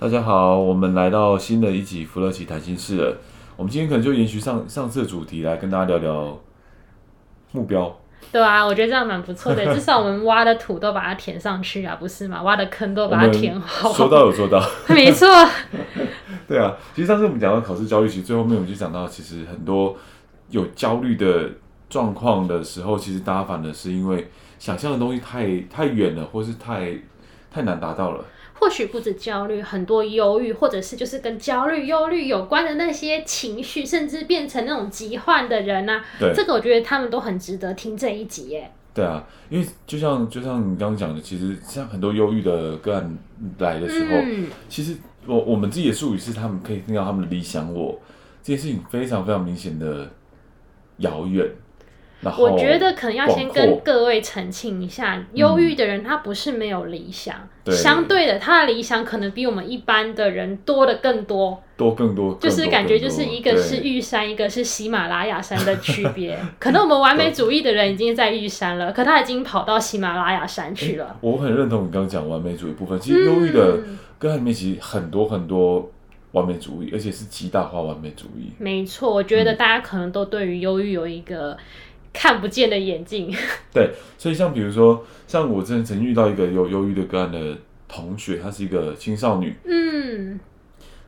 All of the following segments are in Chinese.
大家好，我们来到新的一集福乐奇谈心事了。我们今天可能就延续上上次的主题来跟大家聊聊目标。对啊，我觉得这样蛮不错的，至少我们挖的土都把它填上去啊，不是吗？挖的坑都把它填好。说到有做到，没错。对啊，其实上次我们讲到考试焦虑，其实最后面我们就讲到，其实很多有焦虑的状况的时候，其实大家反而是因为想象的东西太太远了，或是太太难达到了。或许不止焦虑，很多忧郁，或者是就是跟焦虑、忧虑有关的那些情绪，甚至变成那种疾患的人啊，对，这个我觉得他们都很值得听这一集耶。对啊，因为就像就像你刚刚讲的，其实像很多忧郁的个案来的时候，嗯、其实我我们自己的术语是，他们可以听到他们的理想我，这件事情非常非常明显的遥远。我觉得可能要先跟各位澄清一下，忧郁的人他不是没有理想，嗯、相对的，他的理想可能比我们一般的人多的更多，多更多，就是感觉就是一个是玉山，一个是喜马拉雅山的区别。可能我们完美主义的人已经在玉山了，可他已经跑到喜马拉雅山去了。欸、我很认同你刚刚讲完美主义部分，其实忧郁的个案里面其实很多很多完美主义，而且是极大化完美主义。没错，我觉得大家可能都对于忧郁有一个。看不见的眼镜。对，所以像比如说，像我之前曾遇到一个有忧郁的个案的同学，她是一个青少女。嗯。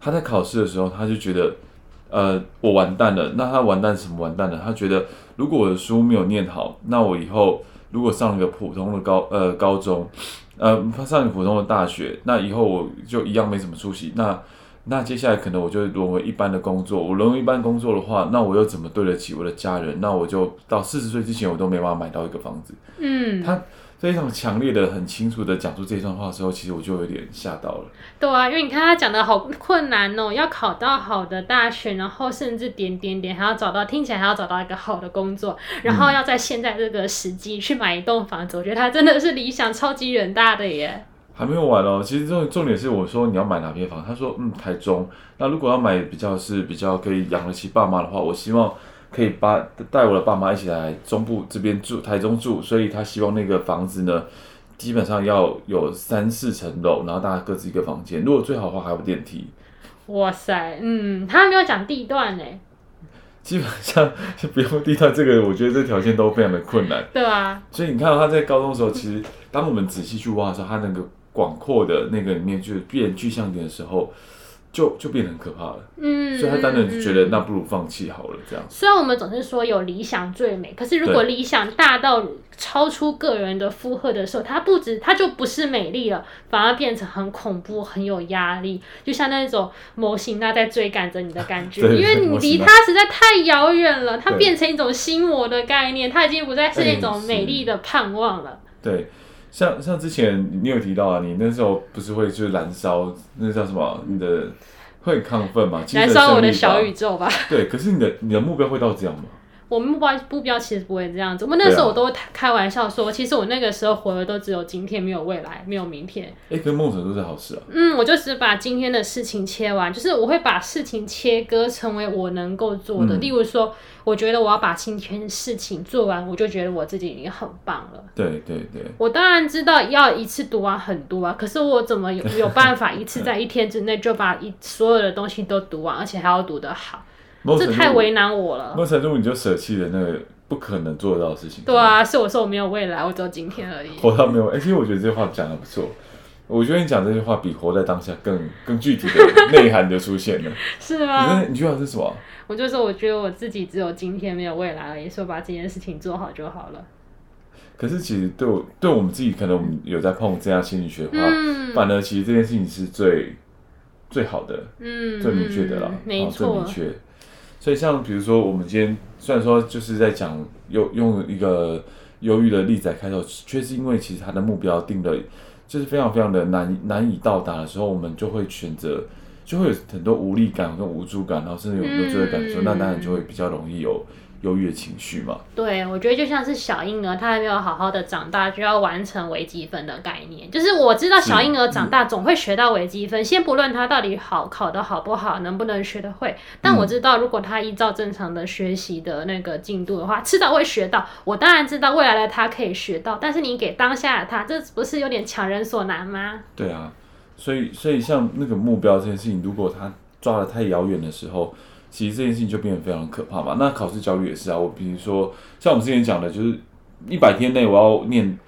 她在考试的时候，她就觉得，呃，我完蛋了。那她完蛋什么完蛋了？她觉得，如果我的书没有念好，那我以后如果上一个普通的高呃高中，呃上一个普通的大学，那以后我就一样没什么出息。那那接下来可能我就沦为一般的工作，我沦为一般工作的话，那我又怎么对得起我的家人？那我就到四十岁之前，我都没办法买到一个房子。嗯，他非常强烈的、很清楚的讲出这段话的时候，其实我就有点吓到了。对啊，因为你看他讲的好困难哦，要考到好的大学，然后甚至点点点还要找到，听起来还要找到一个好的工作，然后要在现在这个时机去买一栋房子，嗯，我觉得他真的是理想超级远大的耶。还没有完哦，其实重重点是我说你要买哪边房，他说嗯台中。那如果要买比较是比较可以养得起爸妈的话，我希望可以把带我的爸妈一起来中部这边住，台中住。所以他希望那个房子呢，基本上要有三四层楼，然后大家各自一个房间。如果最好的话还有电梯。哇塞，嗯，他还没有讲地段呢。基本上就 不用地段，这个我觉得这条件都非常的困难。对啊。所以你看到他在高中的时候，其实当我们仔细去挖的时候，他那个。广阔的那个里面，就变具象点的时候，就就变得很可怕了。嗯，所以他当然就觉得那不如放弃好了。这样。虽然我们总是说有理想最美，可是如果理想大到超出个人的负荷的时候，它不止，它就不是美丽了，反而变成很恐怖、很有压力。就像那种模型那在追赶着你的感觉，因为你离它实在太遥远了，它变成一种心魔的概念，它已经不再是那种美丽的盼望了。对。像像之前你有提到啊，你那时候不是会就是燃烧，那叫什么？你的会亢奋嘛？燃烧我的小宇宙吧。对，可是你的你的目标会到这样吗？我目标目标其实不会这样子。我那时候我都会开玩笑说，啊、其实我那个时候活的都只有今天，没有未来，没有明天。哎、欸，跟梦想都是好事啊。嗯，我就只把今天的事情切完，就是我会把事情切割成为我能够做的。嗯、例如说，我觉得我要把今天的事情做完，我就觉得我自己已经很棒了。对对对。我当然知道要一次读完很多啊，可是我怎么有有办法 一次在一天之内就把一所有的东西都读完，而且还要读得好？这太为难我了。某程度你就舍弃了那个不可能做到的事情。对啊，是我说我没有未来，我只有今天而已。活到没有，哎、欸，其实我觉得这句话讲的不错。我觉得你讲这句话比活在当下更更具体的内涵的出现了。是吗？你觉得是什么？我就说，我觉得我自己只有今天没有未来而已，说把这件事情做好就好了。可是其实对我对我们自己，可能我们有在碰这样心理学的话，嗯、反而其实这件事情是最最好的，嗯，最明确的了，没错，最明确。所以，像比如说，我们今天虽然说就是在讲用用一个忧郁的例子来开头，却是因为其实他的目标定的就是非常非常的难难以到达的时候，我们就会选择，就会有很多无力感跟无助感，然后甚至有很多罪恶感，受、那当然就会比较容易有。忧郁的情绪嘛？对，我觉得就像是小婴儿，他还没有好好的长大，就要完成微积分的概念。就是我知道小婴儿长大总会学到微积分，嗯、先不论他到底好考得好不好，能不能学得会。但我知道，如果他依照正常的学习的那个进度的话，迟早会学到。我当然知道未来的他可以学到，但是你给当下的他，这不是有点强人所难吗？对啊，所以所以像那个目标这件事情，如果他抓得太遥远的时候。其实这件事情就变得非常可怕嘛。那考试焦虑也是啊。我比如说，像我们之前讲的，就是一百天内我要念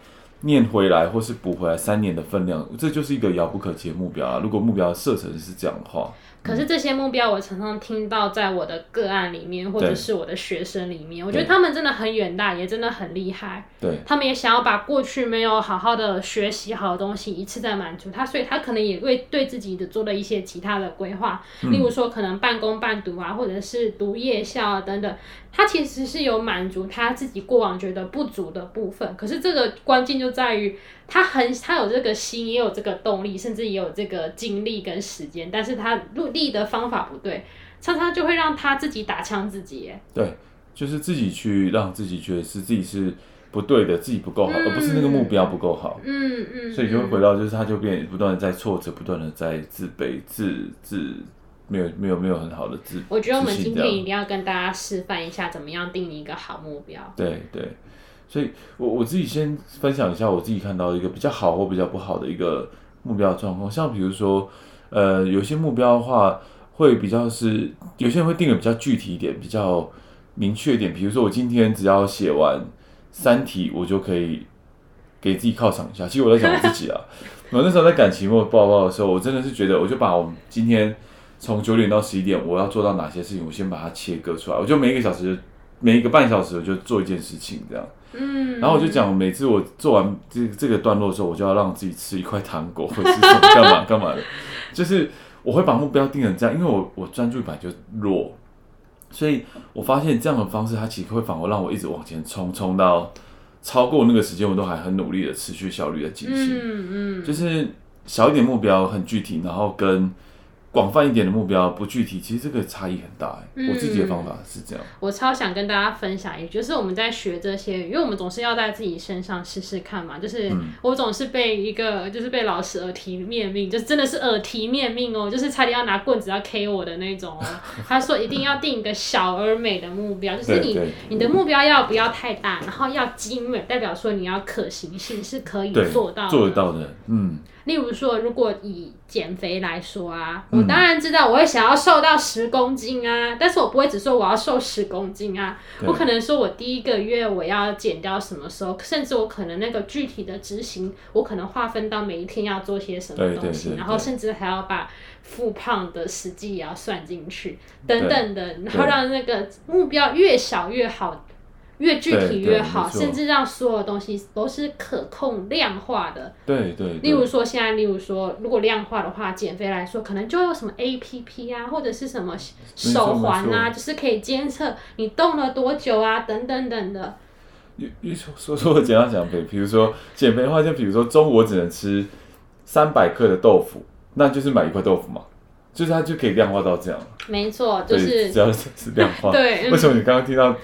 念回来，或是补回来三年的分量，这就是一个遥不可及的目标啊。如果目标设成是这样的话。可是这些目标，我常常听到在我的个案里面，或者是我的学生里面，我觉得他们真的很远大，也真的很厉害。对，他们也想要把过去没有好好的学习好的东西一次再满足他，所以他可能也为对自己的做了一些其他的规划，例如说可能半工半读啊，或者是读夜校啊等等。他其实是有满足他自己过往觉得不足的部分，可是这个关键就在于他很他有这个心，也有这个动力，甚至也有这个精力跟时间，但是他努力的方法不对，常常就会让他自己打枪自己。对，就是自己去让自己觉得是自己是不对的，自己不够好，嗯、而不是那个目标不够好。嗯嗯。所以就会回到，就是他就变不断的在挫折，不断的在自卑、自自。没有没有没有很好的自，我觉得我们今天一定要跟大家示范一下怎么样定一个好目标。对对，所以我我自己先分享一下我自己看到一个比较好或比较不好的一个目标状况。像比如说，呃，有些目标的话会比较是有些人会定的比较具体一点，比较明确一点。比如说我今天只要写完三题，我就可以给自己犒赏一下。其实我在讲我自己啊，我那时候在赶期末报告的时候，我真的是觉得，我就把我们今天。从九点到十一点，我要做到哪些事情？我先把它切割出来。我就每一个小时，每一个半小时，我就做一件事情，这样。嗯。然后我就讲，每次我做完这这个段落的时候，我就要让自己吃一块糖果，或者是干嘛干嘛的。就是我会把目标定成这样，因为我我专注本来就弱，所以我发现这样的方式，它其实会反而让我一直往前冲，冲到超过那个时间，我都还很努力的持续效率的进行。嗯嗯。就是小一点目标，很具体，然后跟。广泛一点的目标不具体，其实这个差异很大。嗯，我自己的方法是这样。我超想跟大家分享，也就是我们在学这些，因为我们总是要在自己身上试试看嘛。就是我总是被一个，就是被老师耳提面命，就真的是耳提面命哦，就是差点要拿棍子要 K 我的那种哦。他说一定要定一个小而美的目标，就是你你的目标要不要太大，然后要精美，代表说你要可行性是可以做到的，做得到的，嗯。例如说，如果以减肥来说啊，我当然知道我会想要瘦到十公斤啊，但是我不会只说我要瘦十公斤啊，我可能说我第一个月我要减掉什么时候，甚至我可能那个具体的执行，我可能划分到每一天要做些什么东西，然后甚至还要把复胖的时机也要算进去，等等的，然后让那个目标越小越好。越具体越好，甚至让所有东西都是可控量化的。对对。例如说，现在，例如说，如果量化的话，减肥来说，可能就有什么 APP 啊，或者是什么手环啊，就是可以监测你动了多久啊，等等等的。你你说说说我怎样减肥？比如说减肥的话，就比如说中午我只能吃三百克的豆腐，那就是买一块豆腐嘛，就是它就可以量化到这样。没错，就是只要是量化。对。为什么你刚刚听到？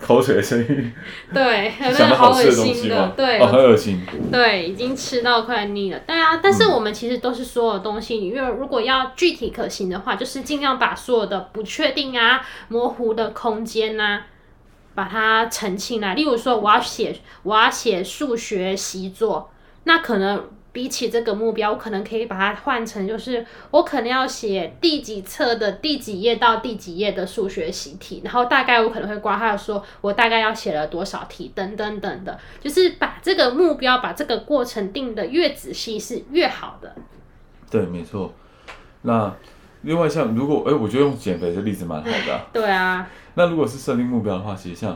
口水的声音，对，有没有好恶心的，对，哦，很恶心，对，已经吃到快腻了，对啊，但是我们其实都是所有东西，因为如果要具体可行的话，就是尽量把所有的不确定啊、模糊的空间啊，把它澄清来。例如说，我要写，我要写数学习作，那可能。比起这个目标，我可能可以把它换成，就是我可能要写第几册的第几页到第几页的数学习题，然后大概我可能会括号说，我大概要写了多少题，等等等的，就是把这个目标，把这个过程定得越仔细是越好的。对，没错。那另外像如果哎，我觉得用减肥的例子蛮好的啊。对啊。那如果是设定目标的话，其实像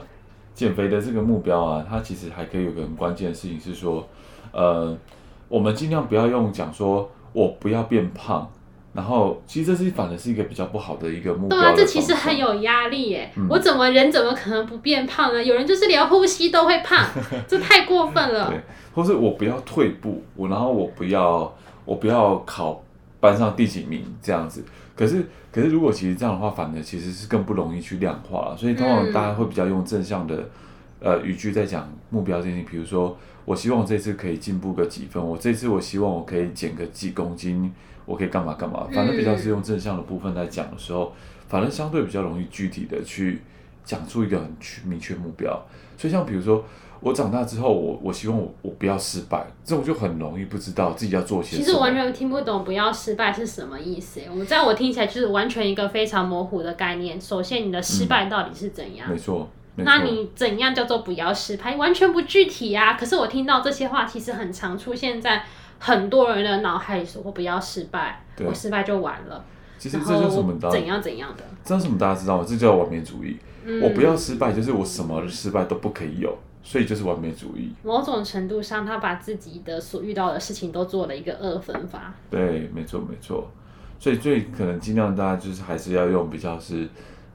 减肥的这个目标啊，它其实还可以有个很关键的事情是说，呃。我们尽量不要用讲说“我不要变胖”，然后其实这是反而是一个比较不好的一个目标。对啊，这其实很有压力耶。嗯、我怎么人怎么可能不变胖呢？有人就是连呼吸都会胖，这太过分了。对，或是我不要退步，我然后我不要我不要考班上第几名这样子。可是可是如果其实这样的话，反而其实是更不容易去量化。所以通常大家会比较用正向的、嗯、呃语句在讲目标这件事情，比如说。我希望这次可以进步个几分，我这次我希望我可以减个几公斤，我可以干嘛干嘛，反正比较是用正向的部分来讲的时候，反正相对比较容易具体的去讲出一个很明确目标。所以像比如说我长大之后，我我希望我我不要失败，这种就很容易不知道自己要做些什么。其实我完全听不懂不要失败是什么意思。我在我听起来就是完全一个非常模糊的概念。首先，你的失败到底是怎样？嗯，没错。那你怎样叫做不要失败？完全不具体啊！可是我听到这些话，其实很常出现在很多人的脑海里，说我不要失败，我失败就完了。其实这就是什么？怎样怎样的？这是什么？大家知道吗？这叫完美主义。嗯、我不要失败，就是我什么失败都不可以有，所以就是完美主义。某种程度上，他把自己的所遇到的事情都做了一个二分法。对，没错没错。所以最可能尽量大家就是还是要用比较是。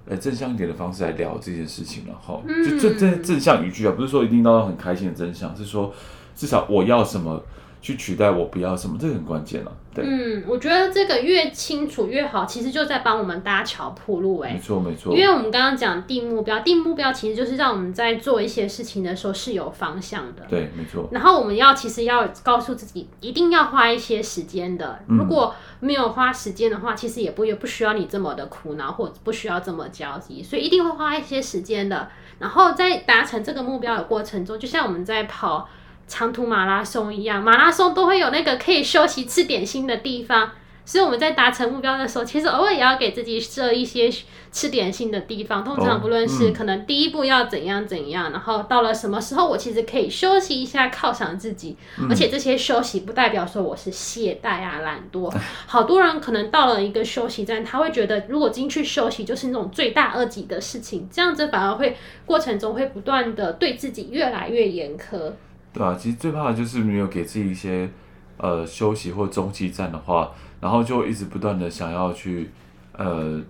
呃，正向一点的方式来聊这件事情，了哈就正正正向语句啊，不是说一定要很开心的真相，是说至少我要什么。去取代我不要什么，这个很关键了。对，嗯，我觉得这个越清楚越好，其实就在帮我们搭桥铺路。哎，没错没错。因为我们刚刚讲定目标，定目标其实就是让我们在做一些事情的时候是有方向的。对，没错。然后我们要其实要告诉自己，一定要花一些时间的。如果没有花时间的话，其实也不也不需要你这么的苦恼，或者不需要这么焦急。所以一定会花一些时间的。然后在达成这个目标的过程中，就像我们在跑。长途马拉松一样，马拉松都会有那个可以休息吃点心的地方，所以我们在达成目标的时候，其实偶尔也要给自己设一些吃点心的地方。通常不论是可能第一步要怎样怎样，然后到了什么时候，我其实可以休息一下，犒赏自己。而且这些休息不代表说我是懈怠啊、懒惰。好多人可能到了一个休息站，他会觉得如果进去休息就是那种罪大恶极的事情，这样子反而会过程中会不断的对自己越来越严苛。对啊，其实最怕的就是没有给自己一些呃休息或中继站的话，然后就一直不断的想要去呃，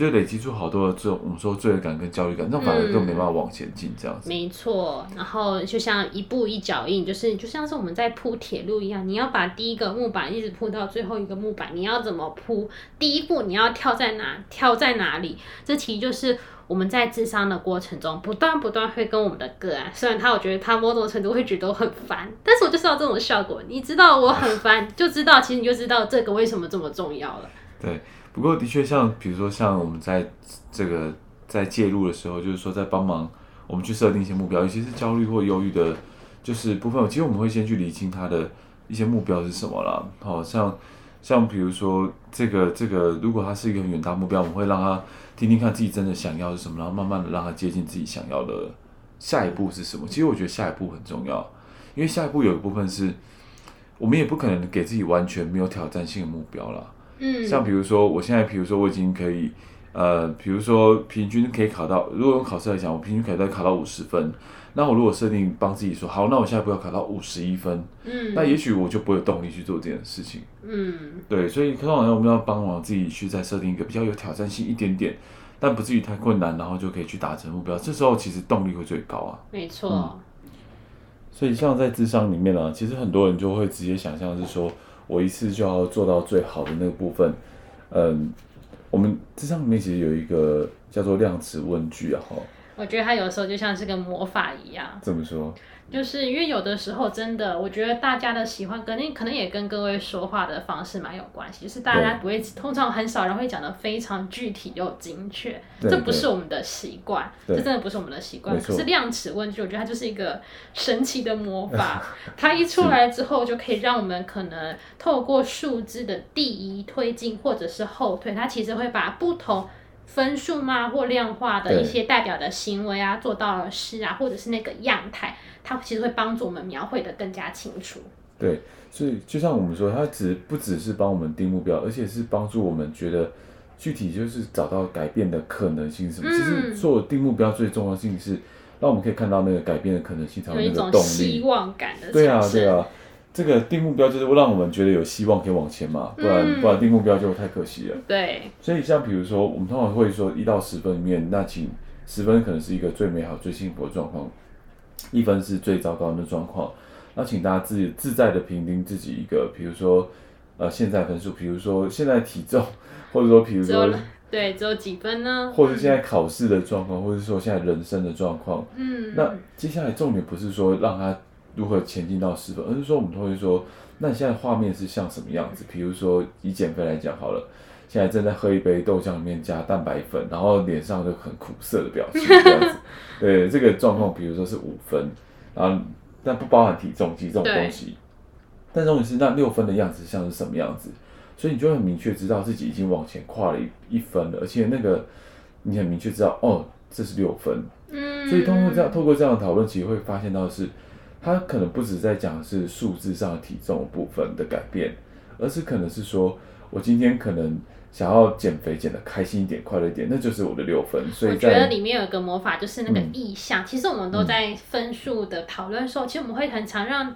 就累积出好多的这种我们说罪恶感跟焦虑感，那反而更没办法往前进这样子。嗯，没错，然后就像一步一脚印，就是就像是我们在铺铁路一样，你要把第一个木板一直铺到最后一个木板，你要怎么铺？第一步你要跳在哪？跳在哪里？这其实就是。我们在智商的过程中，不断不断会跟我们的个案，虽然他我觉得他某种程度会觉得我很烦，但是我就是要这种效果。你知道我很烦，就知道其实你就知道这个为什么这么重要了。对，不过的确像比如说像我们在这个在介入的时候，就是说在帮忙我们去设定一些目标，尤其是焦虑或忧郁的，就是部分，其实我们会先去理清他的一些目标是什么啦。好像像比如说这个这个，如果他是一个很远大目标，我们会让他。听听看自己真的想要是什么，然后慢慢的让他接近自己想要的下一步是什么。其实我觉得下一步很重要，因为下一步有一部分是我们也不可能给自己完全没有挑战性的目标了。嗯，像比如说我现在，比如说我已经可以，呃，比如说平均可以考到，如果用考试来讲，我平均可以再考到五十分。那我如果设定帮自己说好，那我下一步要考到五十一分，嗯，那也许我就不会有动力去做这件事情，嗯，对，所以可能我们要帮忙自己去再设定一个比较有挑战性一点点，但不至于太困难，然后就可以去达成目标。这时候其实动力会最高啊，没错。嗯，所以像在智商里面呢，其实很多人就会直接想象是说我一次就要做到最好的那个部分，嗯，我们这上面其实有一个叫做量词问句啊，哈。我觉得它有时候就像是个魔法一样。怎么说？就是因为有的时候真的，我觉得大家的喜欢，可能可能也跟各位说话的方式蛮有关系。就是大家不会，通常很少人会讲的非常具体又精确，这不是我们的习惯，这真的不是我们的习惯。对可是量尺问句，我觉得它就是一个神奇的魔法。它一出来之后，就可以让我们可能透过数字的第一推进或者是后退，它其实会把不同。分数吗？或量化的一些代表的行为啊，做到了事啊，或者是那个样态，它其实会帮助我们描绘的更加清楚。对，所以就像我们说，它只不只是帮我们定目标，而且是帮助我们觉得具体就是找到改变的可能性什么。嗯、其实做定目标最重要性是让我们可以看到那个改变的可能性，才有那个动力。希望感的。对啊，对啊。这个定目标就是让我们觉得有希望可以往前嘛，不然、嗯、不然定目标就太可惜了。对。所以像比如说，我们通常会说一到十分里面，那请十分可能是一个最美好、最幸福的状况，一分是最糟糕的状况。那请大家自己自在的评定自己一个，比如说呃现在分数，比如说现在体重，或者说比如说对只有几分呢？或者现在考试的状况，或者说现在人生的状况。嗯。那接下来重点不是说让他。如何前进到十分？而是说，我们都会说，那你现在画面是像什么样子？比如说，以减肥来讲好了，现在正在喝一杯豆浆里面加蛋白粉，然后脸上就很苦涩的表情，这样子。对，这个状况，比如说是五分，然后但不包含体重机这种东西。但重点是，那六分的样子像是什么样子？所以你就很明确知道自己已经往前跨了一一分了，而且那个你很明确知道，哦，这是六分。嗯。所以通过这样，透过这样的讨论，其实会发现到的是。他可能不止在讲的是数字上体重部分的改变，而是可能是说，我今天可能想要减肥减的开心一点、快乐一点，那就是我的六分。所以我觉得里面有一个魔法，就是那个意向。嗯、其实我们都在分数的讨论时候，嗯、其实我们会很常让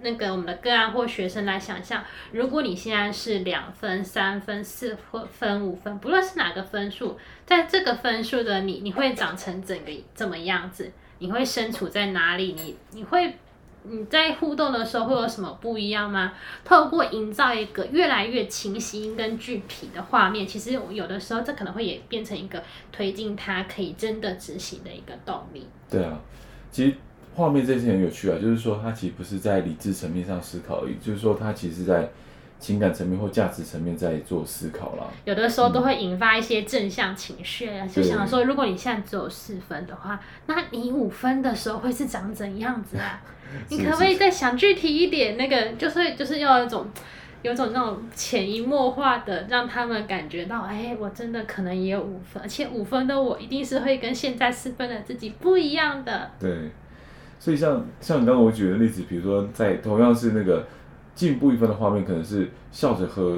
那个我们的个案或学生来想象，如果你现在是两分、三分、四分、五分，不论是哪个分数，在这个分数的你，你会长成整个怎么样子？你会身处在哪里？你你会你在互动的时候会有什么不一样吗？透过营造一个越来越清晰跟具体的画面，其实有的时候这可能会也变成一个推进他可以真的执行的一个动力。对啊，其实画面这件事很有趣啊，就是说它其实不是在理智层面上思考而已，就是说它其实在。情感层面或价值层面在做思考啦，有的时候都会引发一些正向情绪，嗯、就想说，如果你现在只有四分的话，那你五分的时候会是长怎样子啊？你可不可以再想具体一点？那个就是就是要一种有种那种潜移默化的，让他们感觉到，哎，我真的可能也有五分，而且五分的我一定是会跟现在四分的自己不一样的。对，所以像像你刚刚我举的例子，比如说在同样是那个。进步一分的画面，可能是笑着喝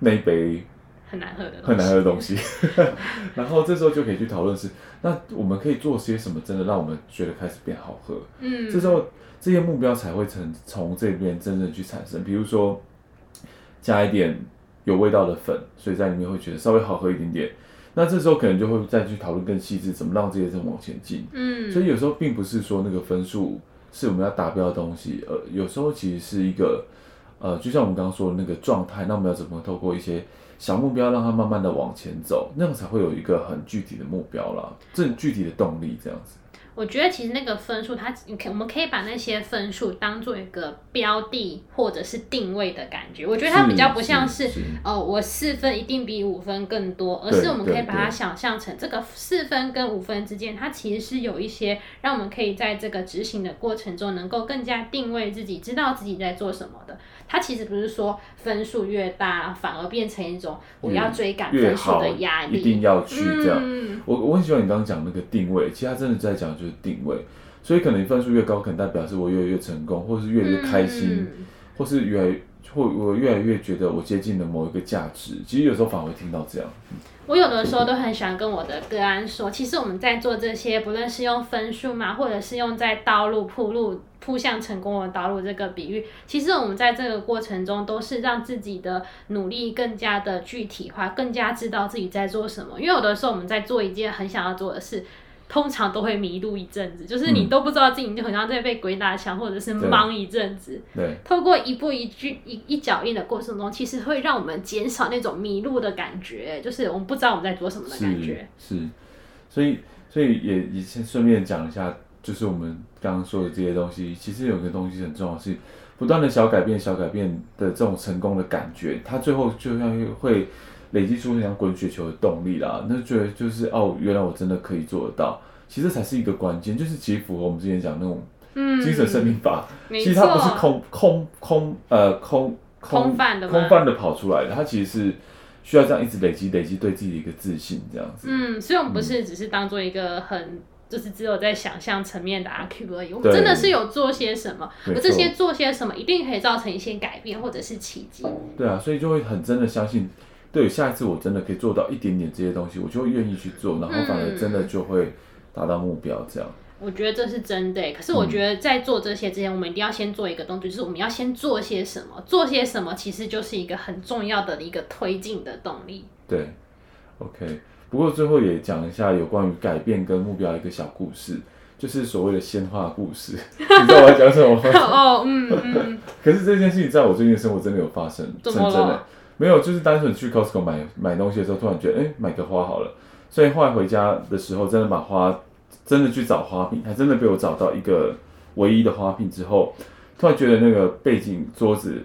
那一杯很难喝的很难喝的东西，然后这时候就可以去讨论是，那我们可以做些什么，真的让我们觉得开始变好喝。嗯，这时候这些目标才会成从这边真正去产生。比如说加一点有味道的粉，所以在里面会觉得稍微好喝一点点。那这时候可能就会再去讨论更细致，怎么让这些人往前进。嗯，所以有时候并不是说那个分数是我们要达标的东西，呃，有时候其实是一个。呃，就像我们刚刚说的那个状态，那我们要怎么透过一些小目标，让它慢慢的往前走，那样才会有一个很具体的目标啦，这具体的动力这样子。我觉得其实那个分数，它你可我们可以把那些分数当做一个标的或者是定位的感觉。我觉得它比较不像是，哦，我四分一定比五分更多，而是我们可以把它想象成这个四分跟五分之间，它其实是有一些让我们可以在这个执行的过程中，能够更加定位自己，知道自己在做什么的。它其实不是说分数越大，反而变成一种我要追赶分数的压力，一定要去这样。嗯、我我很喜欢你刚刚讲那个定位，其实它真的在讲就是定位。所以可能分数越高，可能代表是我越来越成功，或是越来越开心，嗯、或是越来越或我越来越觉得我接近了某一个价值。其实有时候反而会听到这样。我有的时候都很喜欢跟我的个案说，其实我们在做这些，不论是用分数嘛，或者是用在道路铺路。铺向成功的道路这个比喻，其实我们在这个过程中都是让自己的努力更加的具体化，更加知道自己在做什么。因为有的时候我们在做一件很想要做的事，通常都会迷路一阵子，就是你都不知道自己就好像在被鬼打墙，或者是忙一阵子。对。对。透过一步一句一一脚印的过程中，其实会让我们减少那种迷路的感觉，就是我们不知道我们在做什么的感觉。是。是。所以，所以也也先顺便讲一下。就是我们刚刚说的这些东西，其实有个东西很重要，是不断的小改变、小改变的这种成功的感觉，它最后就像会累积出像滚雪球的动力啦。那觉得就是哦，原来我真的可以做得到，其实才是一个关键，就是其实符合我们之前讲那种精神生命法。嗯、其实它不是空空空呃空空空泛的空泛的跑出来的，它其实是需要这样一直累积累积对自己的一个自信这样子。嗯，所以我们不是只是当做一个很。就是只有在想象层面的阿 Q 而已，我们真的是有做些什么，而这些做些什么一定可以造成一些改变或者是奇迹。对啊，所以就会很真的相信，对，下一次我真的可以做到一点点这些东西，我就会愿意去做，然后反而真的就会达到目标这样。我觉得这是真的。可是我觉得在做这些之前，嗯、我们一定要先做一个动作，就是我们要先做些什么。做些什么其实就是一个很重要的一个推进的动力。对，OK。不过最后也讲一下有关于改变跟目标一个小故事，就是所谓的鲜花故事。你知道我要讲什么吗？哦，嗯嗯。可是这件事情在我最近的生活真的有发生，真的没有，就是单纯去 Costco 买买东西的时候，突然觉得，哎、买个花好了。所以后来回家的时候，真的把花。真的去找花瓶，还真的被我找到一个唯一的花瓶之后，突然觉得那个背景桌子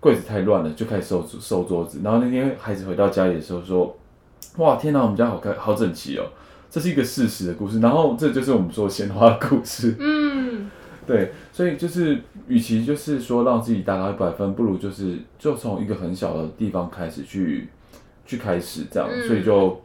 柜子太乱了，就开始收收桌子。然后那天孩子回到家里的时候说：“哇，天哪，我们家好开好整齐哦！”这是一个事实的故事。然后这就是我们说鲜花的故事。嗯，对，所以就是与其就是说让自己达到一百分，不如就是就从一个很小的地方开始去去开始这样，嗯、所以就。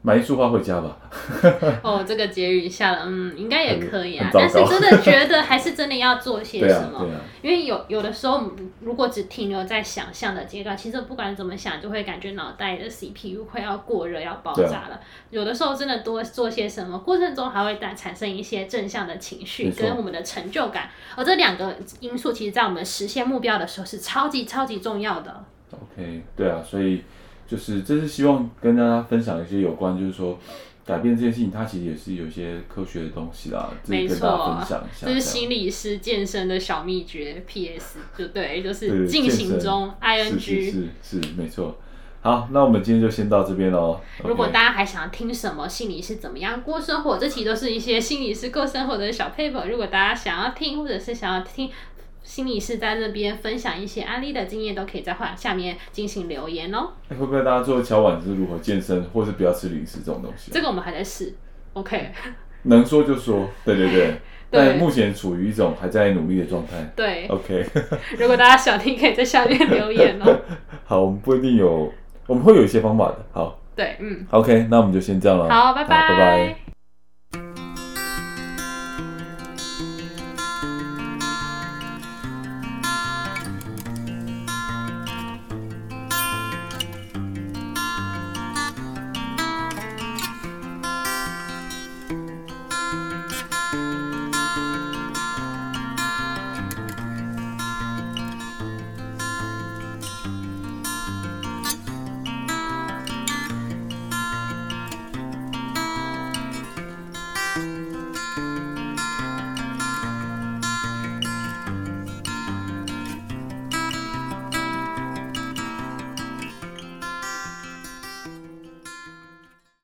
买一束花回家吧。哦，这个结语下了，嗯，应该也可以啊。但是真的觉得还是真的要做些 什么，啊啊、因为有有的时候，如果只停留在想象的阶段，其实不管怎么想，就会感觉脑袋的 CPU 快要过热，要爆炸了。啊、有的时候真的多做些什么，过程中还会带产生一些正向的情绪跟我们的成就感。而这两个因素，其实在我们实现目标的时候是超级超级重要的。OK，对啊，所以。就是，这是希望跟大家分享一些有关，就是说改变这件事情，它其实也是有一些科学的东西啦。没错，跟大家分享一下，这是心理师健身的小秘诀。P.S. 就对，就是进行中，ing 是是是，是没错。好，那我们今天就先到这边喽。如果大家还想听什么心理师怎么样过生活，这期都是一些心理师过生活的小 paper。如果大家想要听，或者是想要听。心理师在那边分享一些案例的经验，都可以在话下面进行留言哦。会不会大家做敲碗是如何健身，或是不要吃零食这种东西？这个我们还在试，OK。能说就说，对对对。但目前处于一种还在努力的状态。对，OK。如果大家想听，可以在下面留言哦。好，我们不一定有，我们会有一些方法的。好，对，嗯。OK，那我们就先这样了。好，拜拜，拜拜。